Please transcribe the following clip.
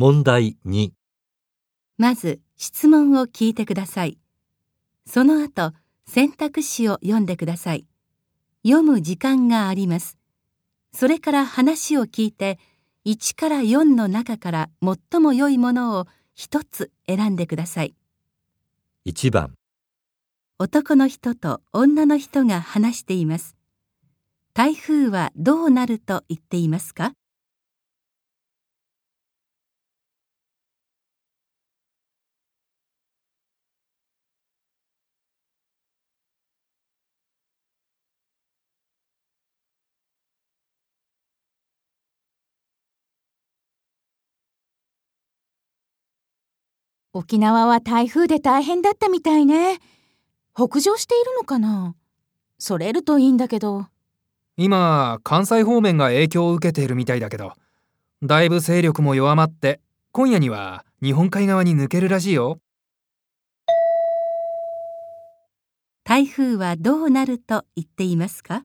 問題2、まず質問を聞いてください。その後、選択肢を読んでください。読む時間があります。それから話を聞いて、1から4の中から最も良いものを一つ選んでください。1番、男の人と女の人が話しています。台風はどうなると言っていますか？沖縄は台風で大変だったみたいね。北上しているのかな？それるといいんだけど。今関西方面が影響を受けているみたいだけどだいぶ勢力も弱まって今夜には日本海側に抜けるらしいよ台風はどうなると言っていますか？